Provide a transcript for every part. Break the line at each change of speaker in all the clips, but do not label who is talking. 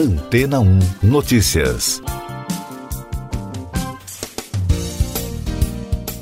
Antena 1 Notícias.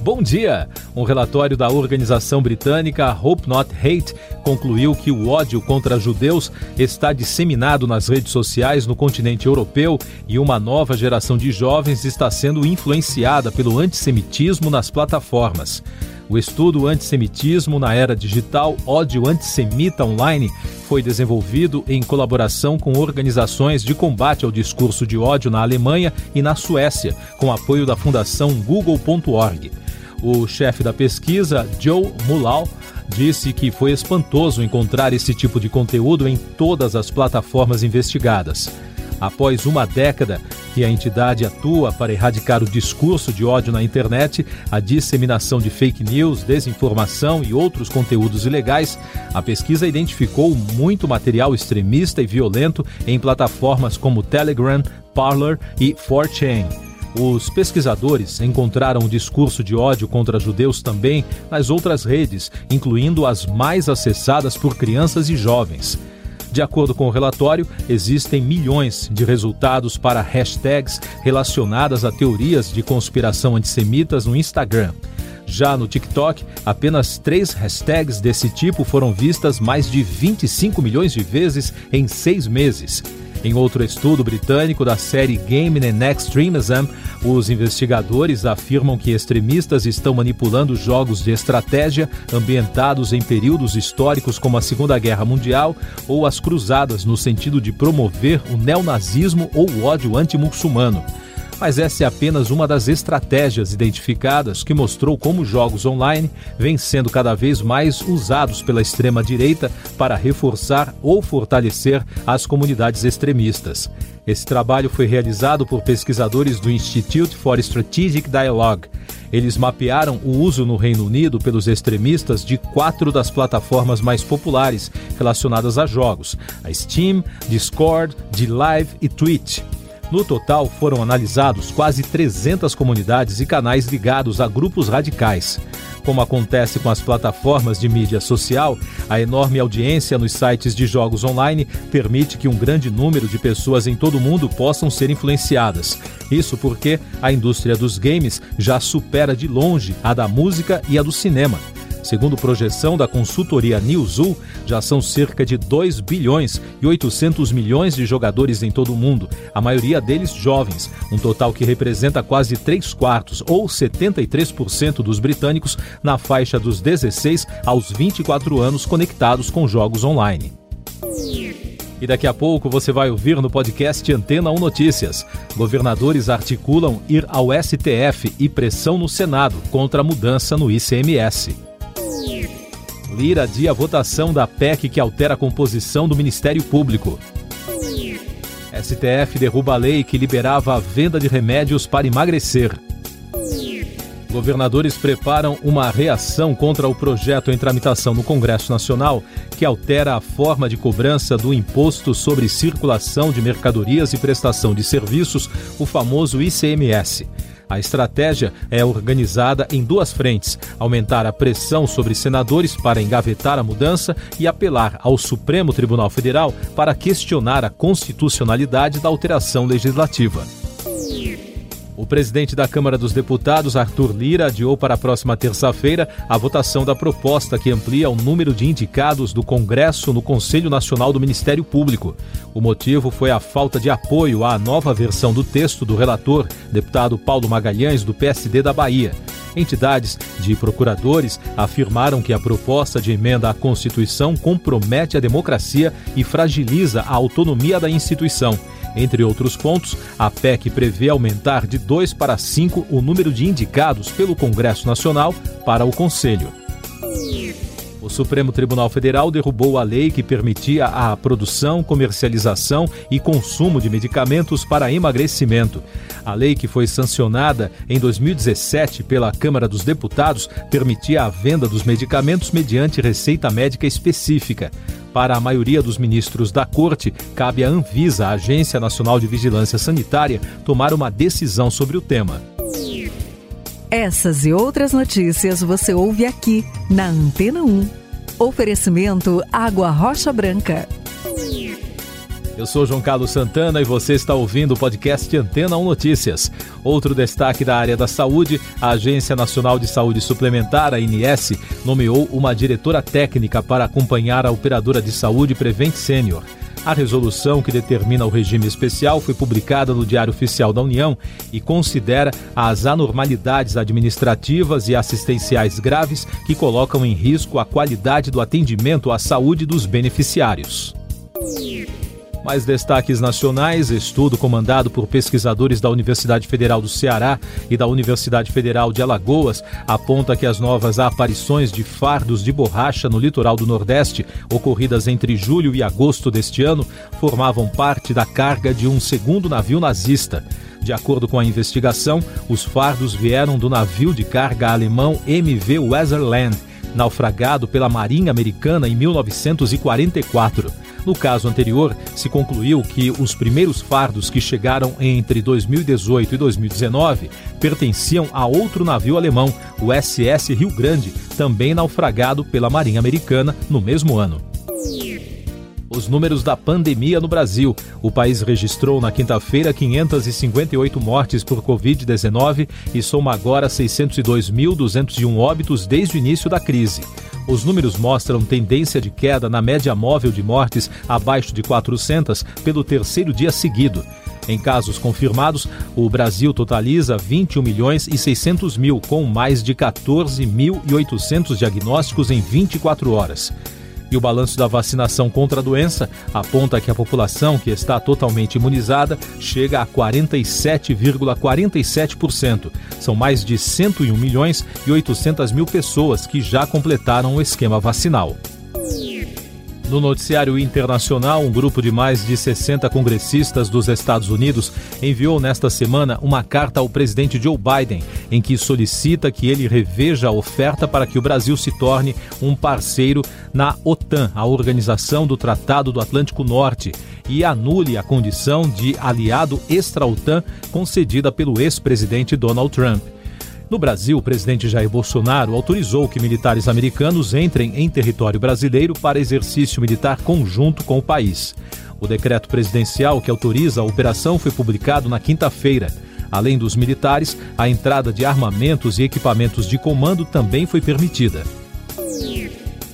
Bom dia! Um relatório da organização britânica Hope Not Hate concluiu que o ódio contra judeus está disseminado nas redes sociais no continente europeu e uma nova geração de jovens está sendo influenciada pelo antissemitismo nas plataformas. O estudo Antissemitismo na Era Digital, Ódio Antissemita Online, foi desenvolvido em colaboração com organizações de combate ao discurso de ódio na Alemanha e na Suécia, com apoio da Fundação Google.org. O chefe da pesquisa, Joe Mulal, disse que foi espantoso encontrar esse tipo de conteúdo em todas as plataformas investigadas. Após uma década que a entidade atua para erradicar o discurso de ódio na internet, a disseminação de fake news, desinformação e outros conteúdos ilegais, a pesquisa identificou muito material extremista e violento em plataformas como Telegram, Parler e 4chan. Os pesquisadores encontraram o discurso de ódio contra judeus também nas outras redes, incluindo as mais acessadas por crianças e jovens. De acordo com o relatório, existem milhões de resultados para hashtags relacionadas a teorias de conspiração antissemitas no Instagram. Já no TikTok, apenas três hashtags desse tipo foram vistas mais de 25 milhões de vezes em seis meses. Em outro estudo britânico da série Game and Extremism, os investigadores afirmam que extremistas estão manipulando jogos de estratégia ambientados em períodos históricos como a Segunda Guerra Mundial ou as Cruzadas, no sentido de promover o neonazismo ou o ódio anti-muçulmano mas essa é apenas uma das estratégias identificadas que mostrou como jogos online vêm sendo cada vez mais usados pela extrema-direita para reforçar ou fortalecer as comunidades extremistas. Esse trabalho foi realizado por pesquisadores do Institute for Strategic Dialogue. Eles mapearam o uso no Reino Unido pelos extremistas de quatro das plataformas mais populares relacionadas a jogos: a Steam, Discord, D-Live e Twitch. No total, foram analisados quase 300 comunidades e canais ligados a grupos radicais. Como acontece com as plataformas de mídia social, a enorme audiência nos sites de jogos online permite que um grande número de pessoas em todo o mundo possam ser influenciadas. Isso porque a indústria dos games já supera de longe a da música e a do cinema. Segundo projeção da consultoria Newzoo, já são cerca de 2 bilhões e 800 milhões de jogadores em todo o mundo, a maioria deles jovens, um total que representa quase 3 quartos ou 73% dos britânicos na faixa dos 16 aos 24 anos conectados com jogos online. E daqui a pouco você vai ouvir no podcast Antena 1 Notícias. Governadores articulam ir ao STF e pressão no Senado contra a mudança no ICMS. Lira adia a votação da PEC que altera a composição do Ministério Público. STF derruba a lei que liberava a venda de remédios para emagrecer. Governadores preparam uma reação contra o projeto em tramitação no Congresso Nacional que altera a forma de cobrança do Imposto sobre Circulação de Mercadorias e Prestação de Serviços, o famoso ICMS. A estratégia é organizada em duas frentes: aumentar a pressão sobre senadores para engavetar a mudança e apelar ao Supremo Tribunal Federal para questionar a constitucionalidade da alteração legislativa. O presidente da Câmara dos Deputados, Arthur Lira, adiou para a próxima terça-feira a votação da proposta que amplia o número de indicados do Congresso no Conselho Nacional do Ministério Público. O motivo foi a falta de apoio à nova versão do texto do relator, deputado Paulo Magalhães, do PSD da Bahia. Entidades de procuradores afirmaram que a proposta de emenda à Constituição compromete a democracia e fragiliza a autonomia da instituição. Entre outros pontos, a PEC prevê aumentar de 2 para 5 o número de indicados pelo Congresso Nacional para o Conselho. O Supremo Tribunal Federal derrubou a lei que permitia a produção, comercialização e consumo de medicamentos para emagrecimento. A lei, que foi sancionada em 2017 pela Câmara dos Deputados, permitia a venda dos medicamentos mediante receita médica específica. Para a maioria dos ministros da Corte, cabe à Anvisa, a Agência Nacional de Vigilância Sanitária, tomar uma decisão sobre o tema.
Essas e outras notícias você ouve aqui na Antena 1. Oferecimento Água Rocha Branca.
Eu sou João Carlos Santana e você está ouvindo o podcast Antena 1 Notícias. Outro destaque da área da saúde, a Agência Nacional de Saúde Suplementar, a INS, nomeou uma diretora técnica para acompanhar a operadora de saúde Prevent Senior. A resolução que determina o regime especial foi publicada no Diário Oficial da União e considera as anormalidades administrativas e assistenciais graves que colocam em risco a qualidade do atendimento à saúde dos beneficiários. Mais destaques nacionais: estudo comandado por pesquisadores da Universidade Federal do Ceará e da Universidade Federal de Alagoas aponta que as novas aparições de fardos de borracha no litoral do Nordeste, ocorridas entre julho e agosto deste ano, formavam parte da carga de um segundo navio nazista. De acordo com a investigação, os fardos vieram do navio de carga alemão MV Weserland, naufragado pela Marinha Americana em 1944. No caso anterior, se concluiu que os primeiros fardos que chegaram entre 2018 e 2019 pertenciam a outro navio alemão, o SS Rio Grande, também naufragado pela Marinha Americana no mesmo ano os números da pandemia no Brasil. O país registrou na quinta-feira 558 mortes por Covid-19 e soma agora 602.201 óbitos desde o início da crise. Os números mostram tendência de queda na média móvel de mortes abaixo de 400 pelo terceiro dia seguido. Em casos confirmados, o Brasil totaliza 21 milhões e 600 mil, com mais de 14.800 diagnósticos em 24 horas. E o balanço da vacinação contra a doença aponta que a população que está totalmente imunizada chega a 47,47%. São mais de 101 milhões e 800 mil pessoas que já completaram o esquema vacinal. No noticiário internacional, um grupo de mais de 60 congressistas dos Estados Unidos enviou nesta semana uma carta ao presidente Joe Biden, em que solicita que ele reveja a oferta para que o Brasil se torne um parceiro na OTAN, a Organização do Tratado do Atlântico Norte, e anule a condição de aliado extra-OTAN concedida pelo ex-presidente Donald Trump. No Brasil, o presidente Jair Bolsonaro autorizou que militares americanos entrem em território brasileiro para exercício militar conjunto com o país. O decreto presidencial que autoriza a operação foi publicado na quinta-feira. Além dos militares, a entrada de armamentos e equipamentos de comando também foi permitida.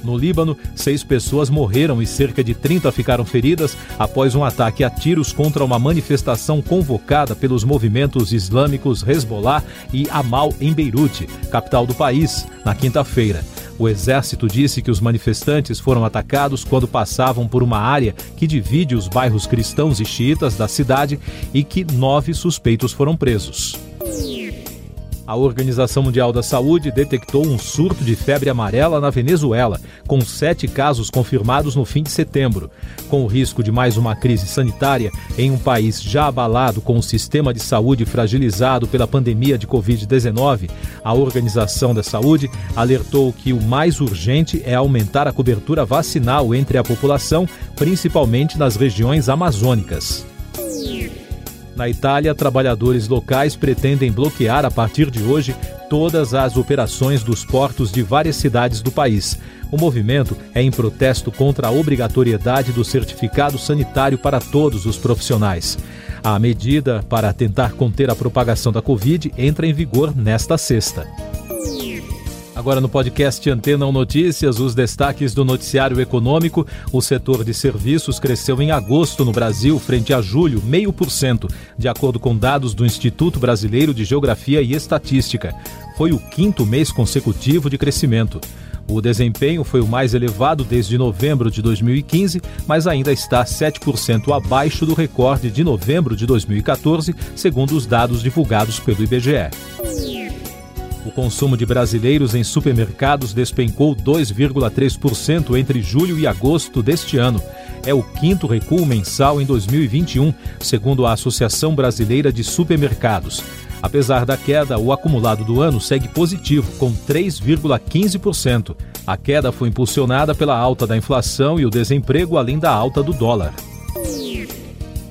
No Líbano, seis pessoas morreram e cerca de 30 ficaram feridas após um ataque a tiros contra uma manifestação convocada pelos movimentos islâmicos Hezbollah e Amal em Beirute, capital do país, na quinta-feira. O exército disse que os manifestantes foram atacados quando passavam por uma área que divide os bairros cristãos e xiitas da cidade e que nove suspeitos foram presos. A Organização Mundial da Saúde detectou um surto de febre amarela na Venezuela, com sete casos confirmados no fim de setembro. Com o risco de mais uma crise sanitária em um país já abalado com o sistema de saúde fragilizado pela pandemia de Covid-19, a Organização da Saúde alertou que o mais urgente é aumentar a cobertura vacinal entre a população, principalmente nas regiões amazônicas. Na Itália, trabalhadores locais pretendem bloquear a partir de hoje todas as operações dos portos de várias cidades do país. O movimento é em protesto contra a obrigatoriedade do certificado sanitário para todos os profissionais. A medida para tentar conter a propagação da Covid entra em vigor nesta sexta. Agora no podcast Antena 1 Notícias, os destaques do noticiário econômico. O setor de serviços cresceu em agosto no Brasil frente a julho, meio por cento, de acordo com dados do Instituto Brasileiro de Geografia e Estatística. Foi o quinto mês consecutivo de crescimento. O desempenho foi o mais elevado desde novembro de 2015, mas ainda está 7% abaixo do recorde de novembro de 2014, segundo os dados divulgados pelo IBGE. O consumo de brasileiros em supermercados despencou 2,3% entre julho e agosto deste ano. É o quinto recuo mensal em 2021, segundo a Associação Brasileira de Supermercados. Apesar da queda, o acumulado do ano segue positivo, com 3,15%. A queda foi impulsionada pela alta da inflação e o desemprego, além da alta do dólar.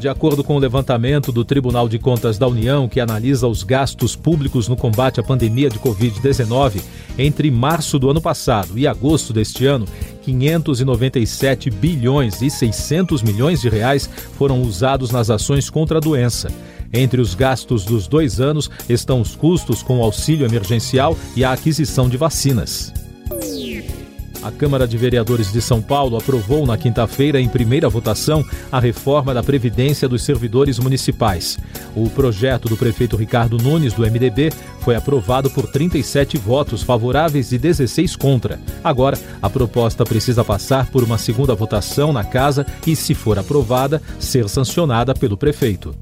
De acordo com o levantamento do Tribunal de Contas da União, que analisa os gastos públicos no combate à pandemia de Covid-19, entre março do ano passado e agosto deste ano, 597 bilhões e 600 milhões de reais foram usados nas ações contra a doença. Entre os gastos dos dois anos estão os custos com o auxílio emergencial e a aquisição de vacinas. A Câmara de Vereadores de São Paulo aprovou na quinta-feira, em primeira votação, a reforma da Previdência dos servidores municipais. O projeto do prefeito Ricardo Nunes, do MDB, foi aprovado por 37 votos favoráveis e 16 contra. Agora, a proposta precisa passar por uma segunda votação na Casa e, se for aprovada, ser sancionada pelo prefeito.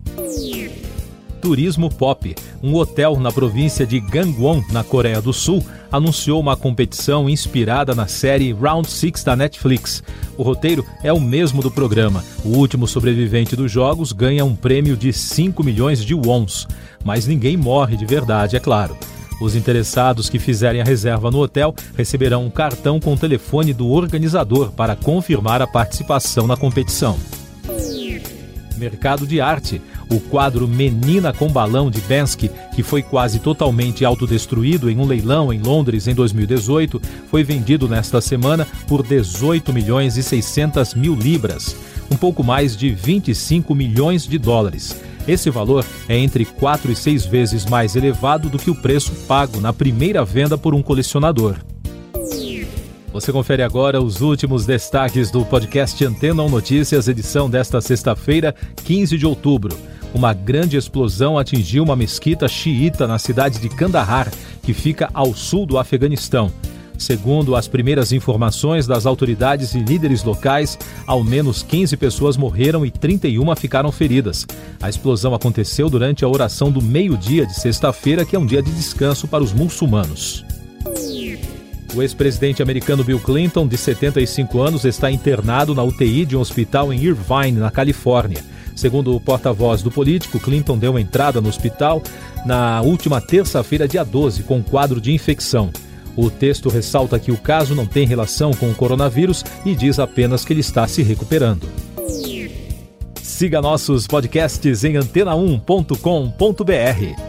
Turismo Pop, um hotel na província de Gangwon, na Coreia do Sul, anunciou uma competição inspirada na série Round Six da Netflix. O roteiro é o mesmo do programa. O último sobrevivente dos jogos ganha um prêmio de 5 milhões de wons. Mas ninguém morre de verdade, é claro. Os interessados que fizerem a reserva no hotel receberão um cartão com o telefone do organizador para confirmar a participação na competição. Mercado de arte. O quadro Menina com Balão de Bensky, que foi quase totalmente autodestruído em um leilão em Londres em 2018, foi vendido nesta semana por 18 milhões e 600 mil libras, um pouco mais de 25 milhões de dólares. Esse valor é entre 4 e 6 vezes mais elevado do que o preço pago na primeira venda por um colecionador. Você confere agora os últimos destaques do podcast Antena 1 Notícias, edição desta sexta-feira, 15 de outubro. Uma grande explosão atingiu uma mesquita xiita na cidade de Kandahar, que fica ao sul do Afeganistão. Segundo as primeiras informações das autoridades e líderes locais, ao menos 15 pessoas morreram e 31 ficaram feridas. A explosão aconteceu durante a oração do meio-dia de sexta-feira, que é um dia de descanso para os muçulmanos. O ex-presidente americano Bill Clinton, de 75 anos, está internado na UTI de um hospital em Irvine, na Califórnia. Segundo o porta-voz do político, Clinton deu entrada no hospital na última terça-feira, dia 12, com quadro de infecção. O texto ressalta que o caso não tem relação com o coronavírus e diz apenas que ele está se recuperando. Siga nossos podcasts em antena1.com.br.